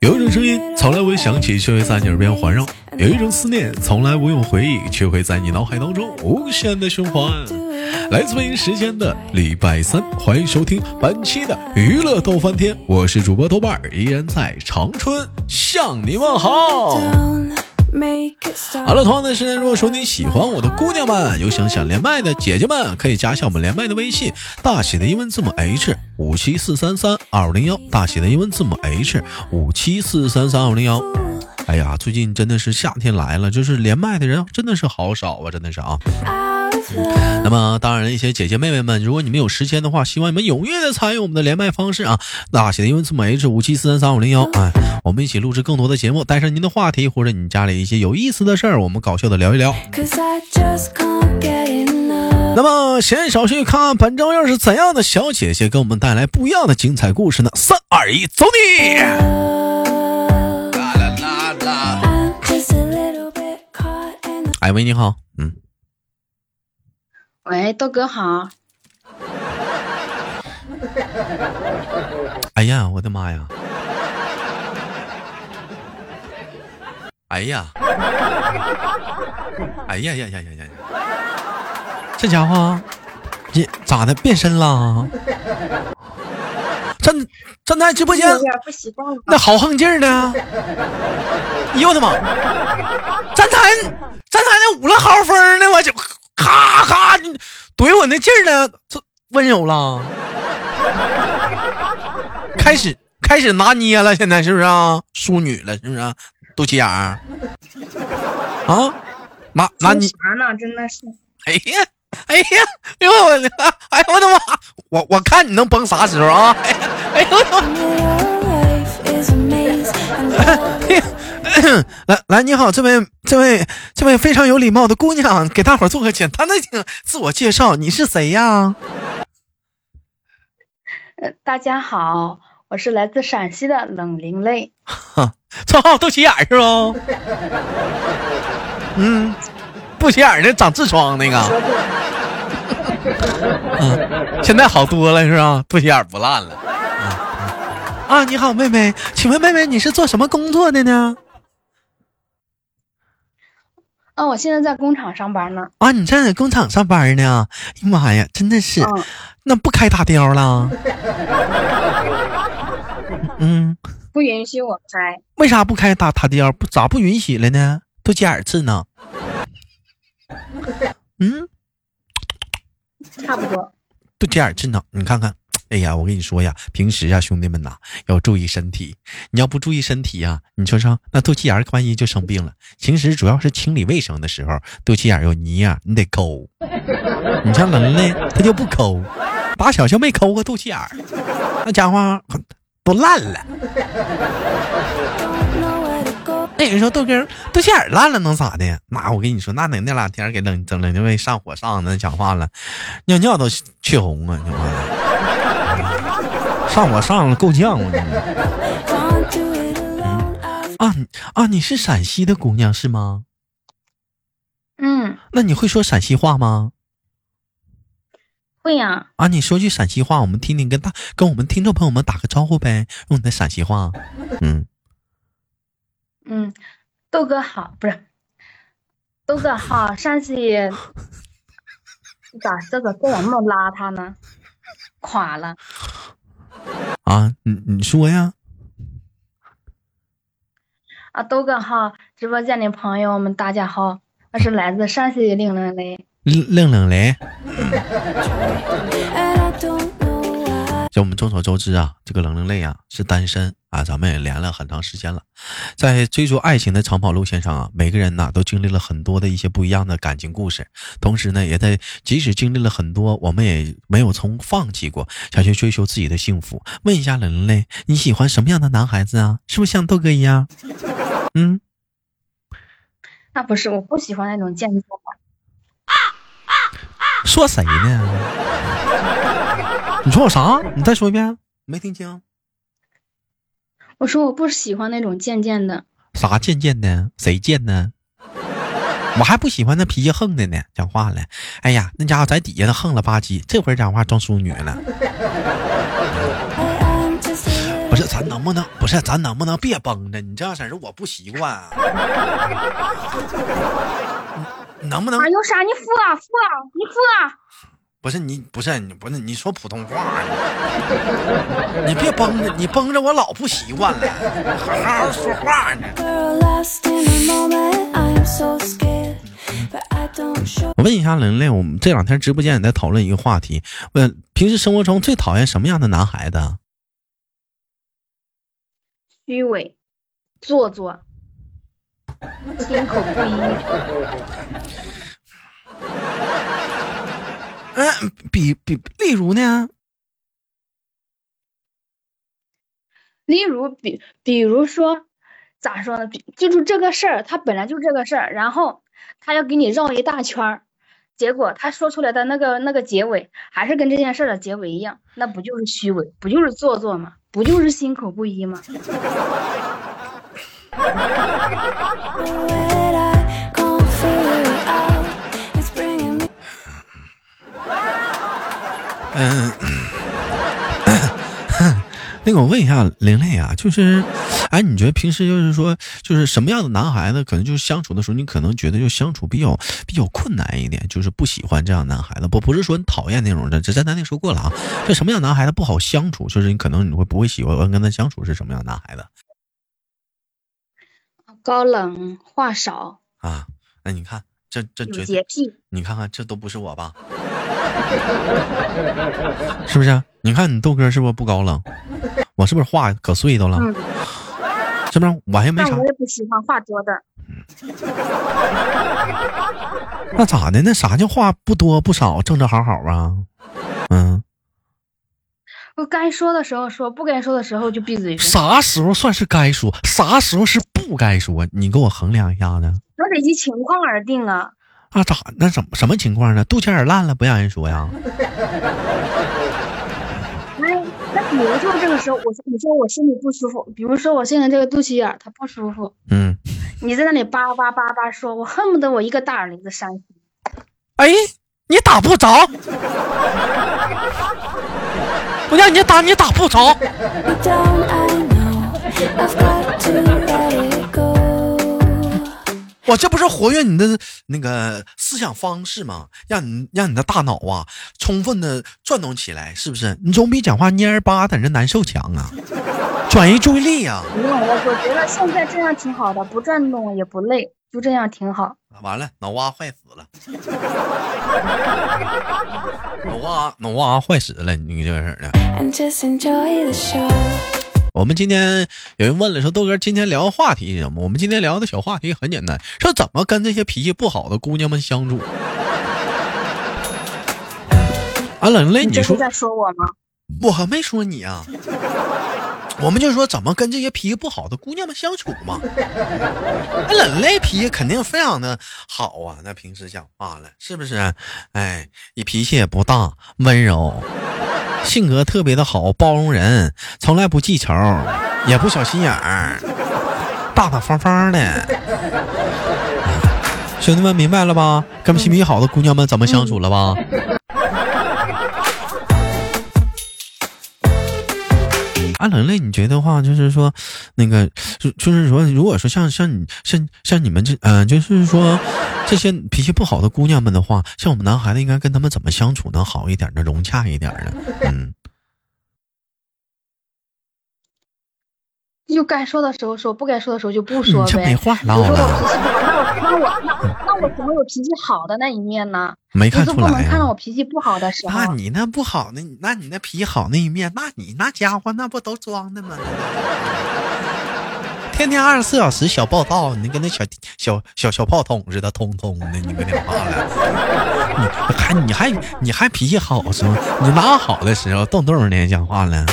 有一种声音从来不会响起，却会在你耳边环绕；有一种思念从来不用回忆，却会在你脑海当中无限的循环。来自北京时间的礼拜三，欢迎收听本期的娱乐逗翻天，我是主播豆瓣儿，依然在长春向你问好。好了，同样的时间，如果说你喜欢我的姑娘们，有想想连麦的姐姐们，可以加一下我们连麦的微信，大写的英文字母 H 五七四三三二五零幺，大写的英文字母 H 五七四三三二五零幺。哎呀，最近真的是夏天来了，就是连麦的人真的是好少啊，真的是啊。那么，当然，一些姐姐妹妹们，如果你们有时间的话，希望你们踊跃的参与我们的连麦方式啊，大写的英文字母 H 五七四三三五零幺，啊，我们一起录制更多的节目，带上您的话题或者你家里一些有意思的事儿，我们搞笑的聊一聊。那么，闲言少叙，看看本周又是怎样的小姐姐给我们带来不一样的精彩故事呢？三二一，走你！哎喂，你好，嗯。喂，豆哥好。哎呀，我的妈呀！哎呀！哎呀呀呀呀呀！这家伙，你咋的变身了？站站在直播间，那豪横劲儿呢！哎呦我的妈！站台站台那五了好风呢，我就。怼我那劲儿呢？这温柔了，开始开始拿捏了，现在是不是啊？淑女了，是不是？肚脐眼儿啊？拿拿你啥呢？真的是。哎呀，哎呀，哎呦我的，哎呦我的妈！我我看你能崩啥时候啊？哎呦我。来来，你好，这位这位这位非常有礼貌的姑娘，给大伙做个简单的自我介绍，你是谁呀？呃，大家好，我是来自陕西的冷灵泪。哈，绰号肚脐眼是不？嗯，肚脐眼的长痔疮那个。嗯，现在好多了是吧？肚脐眼不烂了。啊，你好，妹妹，请问妹妹你是做什么工作的呢？啊，我现在在工厂上班呢。啊，你在工厂上班呢？哎呀妈呀，真的是，那不开大雕了？嗯，不允许我开。为啥不开大大雕？不咋不允许了呢？都几耳刺呢？嗯，差不多。都几耳刺呢？你看看。哎呀，我跟你说呀，平时呀，兄弟们呐，要注意身体。你要不注意身体呀，你说说，那肚脐眼儿万一就生病了。平时主要是清理卫生的时候，肚脐眼有泥呀，你得抠。你像人呢他就不抠，打小就没抠过肚脐眼儿那家伙都烂了。那人说豆哥肚脐眼烂了能咋的？妈，我跟你说，那那那两天给冷整冷就被上火上的，讲话了，尿尿都血红啊，上我上了够呛啊！啊啊！你是陕西的姑娘是吗？嗯。那你会说陕西话吗？会呀。啊，你说句陕西话，我们听听，跟大跟我们听众朋友们打个招呼呗，用你的陕西话。嗯。嗯，豆哥好，不是豆哥好，陕西 咋这个这咋那么邋遢呢？垮了。啊，你你说呀？啊，豆哥好，直播间的朋友们大家好，我是来自陕西的冷冷雷。冷冷雷。就我们众所周知啊，这个冷冷泪啊是单身啊，咱们也连了很长时间了，在追逐爱情的长跑路线上啊，每个人呢都经历了很多的一些不一样的感情故事，同时呢，也在即使经历了很多，我们也没有从放弃过，想去追求自己的幸福。问一下冷冷泪，你喜欢什么样的男孩子啊？是不是像豆哥一样？嗯，那不是，我不喜欢那种贱货。说谁呢？你说我啥？你再说一遍，没听清。我说我不喜欢那种贱贱的。啥贱贱的？谁贱呢？我还不喜欢那脾气横的呢。讲话了，哎呀，那家伙在底下那横了吧唧，这会儿讲话装淑女了。不是，咱能不能不是？咱能不能别绷着？你这样式儿我不习惯啊。能不能？有啥？你付啊，付啊，你付啊。不是你，不是你，不是你说普通话。你别绷着，你绷着我老不习惯了。好好说话呢。我问一下玲玲，我们这两天直播间也在讨论一个话题，问平时生活中最讨厌什么样的男孩子？虚伪、做作、心口不一。嗯，比比，例如呢？例如，比比如说，咋说呢？比就是这个事儿，他本来就这个事儿，然后他要给你绕一大圈儿，结果他说出来的那个那个结尾，还是跟这件事的结尾一样，那不就是虚伪，不就是做作吗？不就是心口不一吗？嗯，那个我问一下玲玲啊，就是，哎，你觉得平时就是说，就是什么样的男孩子，可能就是相处的时候，你可能觉得就相处比较比较困难一点，就是不喜欢这样男孩子，不不是说你讨厌那种的，这咱咱那说过了啊。这什么样男孩子不好相处，就是你可能你会不会喜欢跟他相处是什么样男孩子？高冷话少啊，那你看这这洁癖，你看看这都不是我吧？是不是？你看你豆哥是不是不高冷？我是不是话可碎叨了？是不是？我还没啥。我也不喜欢话多的。那咋的？那啥叫话不多不少，正正好好啊？嗯。我该说的时候说，不该说的时候就闭嘴。啥时候算是该说？啥时候是不该说？你给我衡量一下子。那得依情况而定啊。那咋？那怎么什么情况呢？肚脐眼烂了不让人说呀？哎，那比如说这个时候，我说你说我身体不舒服，比如说我现在这个肚脐眼它不舒服，嗯，你在那里叭叭叭叭说，我恨不得我一个大耳钉子扇死你。哎，你打不着，我让你打你打不着。我这不是活跃你的那个思想方式吗？让你让你的大脑啊充分的转动起来，是不是？你总比讲话蔫儿巴在这难受强啊！转移注意力呀！不用，我我觉得现在这样挺好的，不转动也不累，就这样挺好。完了，脑瓜坏死了！脑瓜脑瓜坏死了，你这事儿的。我们今天有人问了，说豆哥今天聊的话题是什么？我们今天聊的小话题很简单，说怎么跟这些脾气不好的姑娘们相处。啊，冷泪，你说在说我吗？我还没说你啊。我们就说怎么跟这些脾气不好的姑娘们相处嘛。那冷泪脾气肯定非常的好啊，那平时讲话了是不是？哎，你脾气也不大，温柔。性格特别的好，包容人，从来不记仇，也不小心眼儿，大大方方的。兄弟们明白了吧？跟脾气好的姑娘们怎么相处了吧？阿冷泪，你觉得话就是说，那个就是说，如果说像像你像像你们这嗯，就是说这些脾气不好的姑娘们的话，像我们男孩子应该跟他们怎么相处能好一点呢？融洽一点呢？嗯，就该说的时候说，不该说的时候就不说呗。这没话唠了。那我那那我怎么有脾气好的那一面呢？没看出来。不能看到我脾气不好的时候。那你那不好那，那你那脾气好那一面，那你那家伙那不都装的吗？天天二十四小时小暴躁，你跟那小小小小炮筒似的，通通的，你跟 你话了。你还你还你还脾气好时候？你哪好的时候动动的讲话了？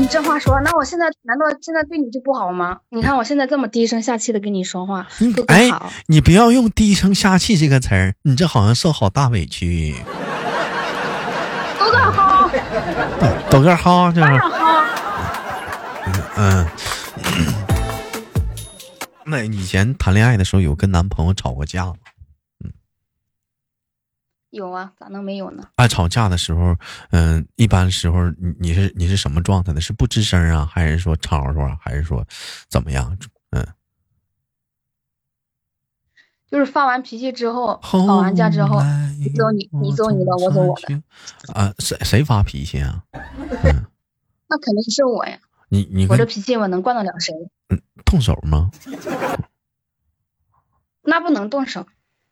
你这话说，那我现在难道现在对你就不好吗？你看我现在这么低声下气的跟你说话，哎，你不要用低声下气这个词儿，你这好像受好大委屈。豆哥好，豆哥好，这是。好。嗯。那以前谈恋爱的时候有跟男朋友吵过架吗？嗯。有啊，咋能没有呢？爱吵架的时候，嗯，一般时候你你是你是什么状态呢？是不吱声啊，还是说吵吵啊，还是说怎么样？嗯，就是发完脾气之后，吵完架之后，你走你你走你的，我走我的。啊，谁谁发脾气啊？嗯，那肯定是我呀。你你我这脾气我能惯得了谁？嗯，动手吗？那不能动手。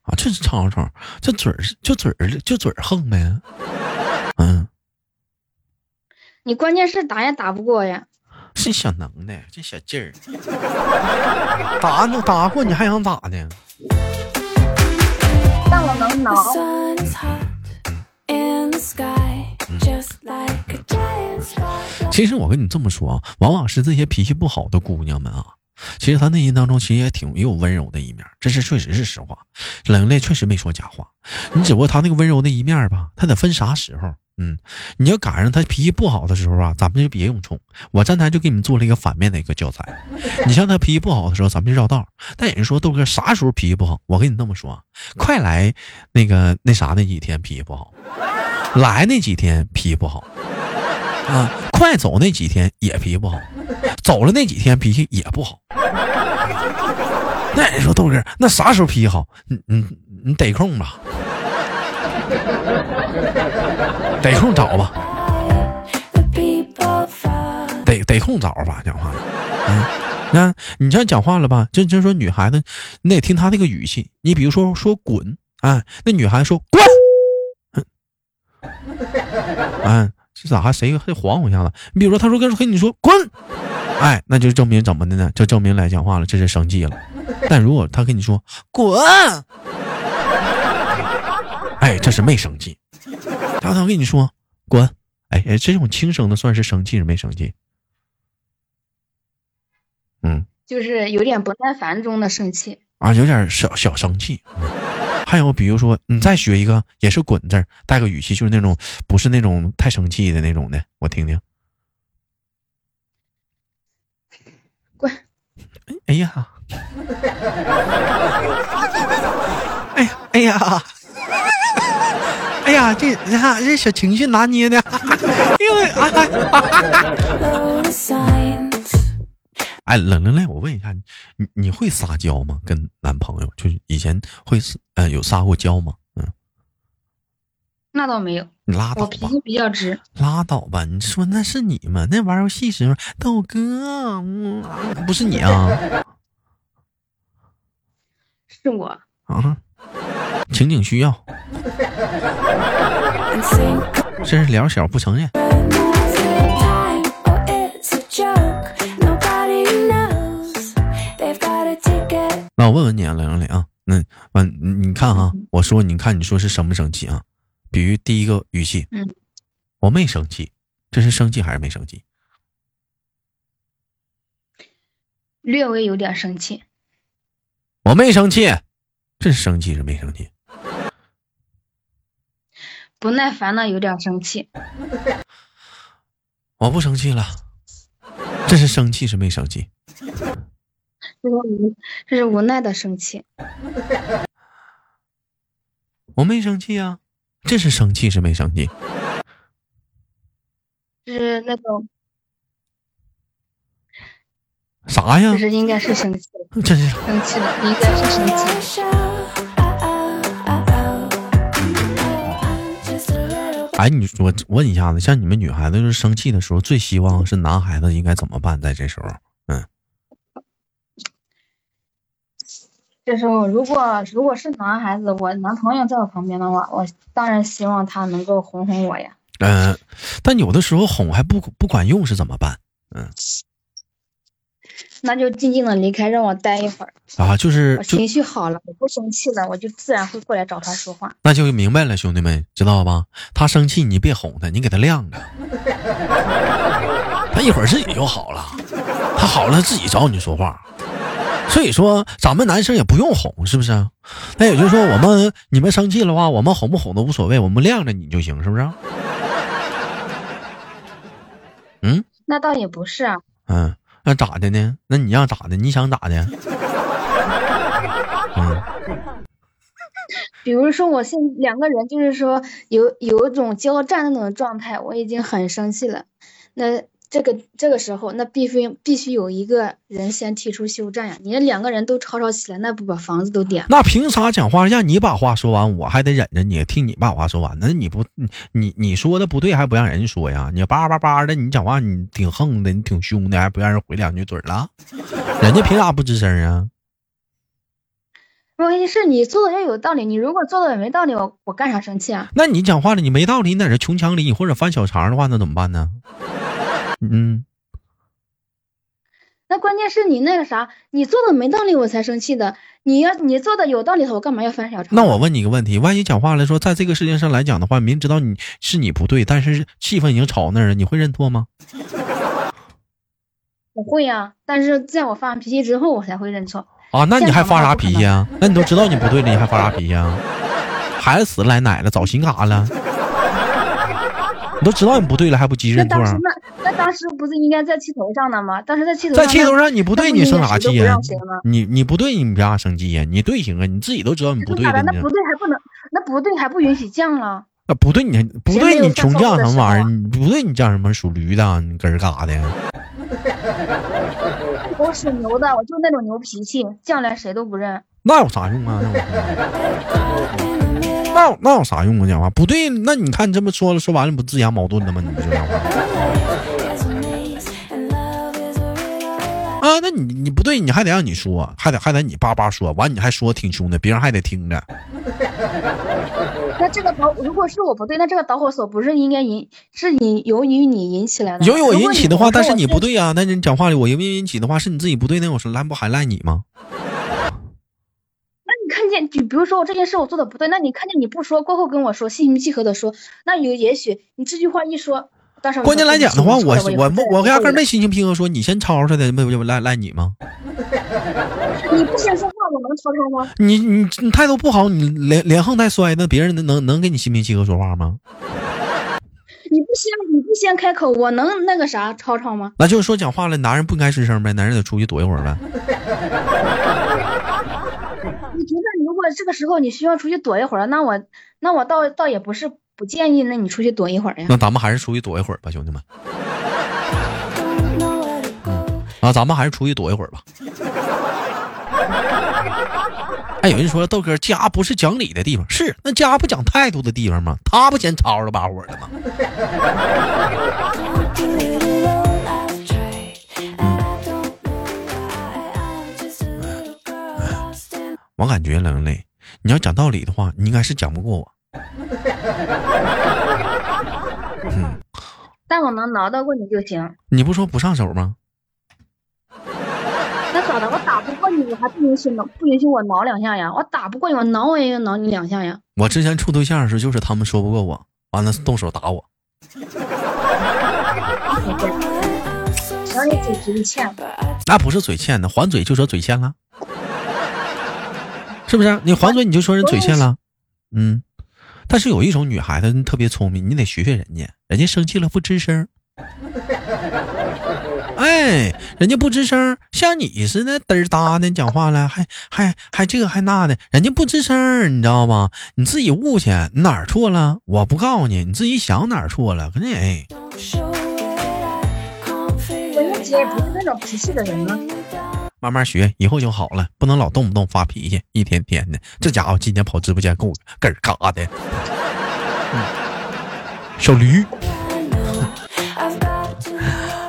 啊，这是吵吵，这嘴儿就嘴儿就嘴儿横呗。嗯，你关键是打也打不过呀。这小能耐，这小劲儿，打都打过，你还想咋的？但我能挠。其实我跟你这么说啊，往往是这些脾气不好的姑娘们啊。其实他内心当中其实也挺也有温柔的一面，这是确实是实话。冷泪确实没说假话，你只不过他那个温柔的一面吧，他得分啥时候。嗯，你要赶上他脾气不好的时候啊，咱们就别用冲。我站台就给你们做了一个反面的一个教材。你像他脾气不好的时候，咱们就绕道。但有人说豆哥啥时候脾气不好？我跟你那么说，快来那个那啥那几天脾气不好，来那几天脾气不好。啊，快走那几天也脾气不好，走了那几天脾气也不好。那你说豆哥，那啥时候脾气好？你你你得空吧，得空找吧，得得空找吧，讲话。嗯，那你这样讲话了吧？就就说女孩子，你得听她那个语气。你比如说说滚，啊，那女孩子说滚，嗯。这咋还谁还晃我一下子？你比如说，他说跟跟你说滚，哎，那就证明怎么的呢？就证明来讲话了，这是生气了。但如果他跟你说滚，哎，这是没生气。他他跟你说滚，哎哎，这种轻声的算是生气是没生气？嗯，就是有点不耐烦中的生气啊，有点小小生气。还有，比如说，你再学一个，也是“滚”字，带个语气，就是那种不是那种太生气的那种的，我听听。滚！哎呀！哎呀！哎呀！哎呀！这你看这小情绪拿捏的，因为啊。哎，冷冷来，我问一下你，你你会撒娇吗？跟男朋友就是以前会呃有撒过娇吗？嗯，那倒没有。你拉倒吧。我脾气比较直。拉倒吧，你说那是你吗？那玩游戏时候，豆哥，不是你啊？是我啊。情景需要。这是脸小不承认。那我问问你啊，冷冷啊，那完你看啊，我说你看你说是生不生气啊？比如第一个语气，嗯，我没生气，这是生气还是没生气？略微有点生气。我没生气，这是生气是没生气？不耐烦了，有点生气。我不生气了，这是生气是没生气？这是无，这是无奈的生气。我没生气啊，这是生气是没生气？是那种啥呀？这是应该是生气了，这是生气了，应该是生气。哎，你我问一下子，像你们女孩子就是生气的时候，最希望是男孩子应该怎么办？在这时候？嗯这时候，如果如果是男孩子，我男朋友在我旁边的话，我当然希望他能够哄哄我呀。嗯，但有的时候哄还不不管用，是怎么办？嗯，那就静静的离开，让我待一会儿啊。就是情绪好了，我不生气了，我就自然会过来找他说话。那就明白了，兄弟们，知道吧？他生气，你别哄他，你给他晾着，他一会儿自己就好了。他好了，自己找你说话。所以说，咱们男生也不用哄，是不是？那也就是说，我们你们生气的话，我们哄不哄都无所谓，我们晾着你就行，是不是？嗯，那倒也不是啊。嗯，那咋的呢？那你让咋的？你想咋的？嗯，比如说我现两个人就是说有有一种交战的那种状态，我已经很生气了。那这个这个时候，那必须必须有一个人先提出休战呀！你这两个人都吵吵起来，那不把房子都点？那凭啥讲话让你把话说完，我还得忍着你听你把话说完？那你不你你说的不对，还不让人说呀？你叭叭叭的，你讲话你挺横的，你挺凶的，还不让人回两句嘴了？人家凭啥不吱声啊？问题是你做的也有道理，你如果做的也没道理，我我干啥生气啊？那你讲话了，你没道理，你在这穷腔里，你或者翻小肠的话，那怎么办呢？嗯，那关键是你那个啥，你做的没道理，我才生气的。你要你做的有道理的，我干嘛要翻小肠？那我问你一个问题，万一讲话来说，在这个事情上来讲的话，明知道你是你不对，但是气氛已经吵那儿了，你会认错吗？我会呀，但是在我发完脾气之后，我才会认错。啊，那你还发啥脾气啊？那你都知道你不对了，你还发啥脾气啊？孩子死了来奶了，找心干啥了？你都知道你不对了，还不急认错？那那当时不是应该在气头上呢吗？当时在气头上在气头上，你不对，你生啥气呀？你你不对，你凭啥生气呀？你对行啊，你自己都知道你不对的。那不对还不能，那不对还不允许犟了。那不对，你不对，你穷犟什么玩意儿？你不对，你犟什么？属驴的，你搁这干啥的。我属牛的，我就那种牛脾气，犟来谁都不认。那有啥用啊？那 那那有啥用啊？讲话不对，那你看你这么说了，说完了不自相矛盾了吗？你不就讲话？啊，那你你不对，你还得让你说，还得还得你叭叭说完，你还说挺凶的，别人还得听着。那这个导，如果是我不对，那这个导火索不是应该引，是你由于你引起来的。由于我引起的话，但是你不对啊。那你讲话里，我因为引起的话是你自己不对，那我说赖不还赖你吗？比如说我这件事我做的不对，那你看见你不说过后跟我说，心平气和的说，那有也许你这句话一说，当时关键来讲的话，我我我压根没心情平和说，你先吵出来的，那不赖赖你吗？你不先说话，我能吵吵吗？你你你态度不好，你连连横带摔，那别人能能能跟你心平气和说话吗？你不先你不先开口，我能那个啥吵吵吗？那就是说讲话了，男人不应该吱声呗，男人得出去躲一会儿呗。这个时候你需要出去躲一会儿，那我那我倒倒也不是不建议，那你出去躲一会儿呀。那咱们还是出去躲一会儿吧，兄弟们。啊，咱们还是出去躲一会儿吧。哎，有人说豆哥家不是讲理的地方，是那家不讲态度的地方吗？他不嫌吵吵把火的吗？我感觉冷磊，你要讲道理的话，你应该是讲不过我。嗯，但我能挠到过你就行。你不说不上手吗？那咋的？我打不过你，我还不允许挠，不允许我挠两下呀？我打不过你，我挠我也要挠你两下呀。我之前处对象的时候，就是他们说不过我，完了动手打我。那不是嘴欠的，还嘴就说嘴欠了，是不是？你还嘴你就说人嘴欠了，嗯。但是有一种女孩子特别聪明，你得学学人家，人家生气了不吱声。哎，人家不吱声，像你似的嘚儿哒的讲话了，还还还这个还那的，人家不吱声，你知道吗？你自己悟去，哪儿错了？我不告诉你，你自己想哪儿错了。可是哎，人家姐不是那种脾气的人吗？慢慢学，以后就好了，不能老动不动发脾气，一天天的。这家伙今天跑直播间给我咯嘎的，小驴。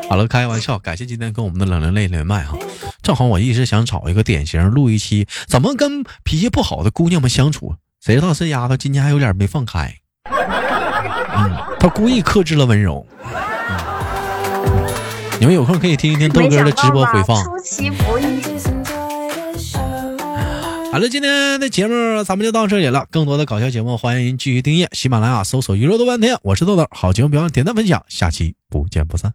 好了，开玩笑，感谢今天跟我们的冷人泪连麦哈。正好我一直想找一个典型录一期，怎么跟脾气不好的姑娘们相处？谁知道这丫头今天还有点没放开，嗯，她故意克制了温柔。你们有空可以听一听豆哥的直播回放。出其不意。好了，今天的节目咱们就到这里了。更多的搞笑节目，欢迎您继续订阅喜马拉雅，搜索“娱乐多半天”。我是豆豆，好节目别忘点赞分享，下期不见不散。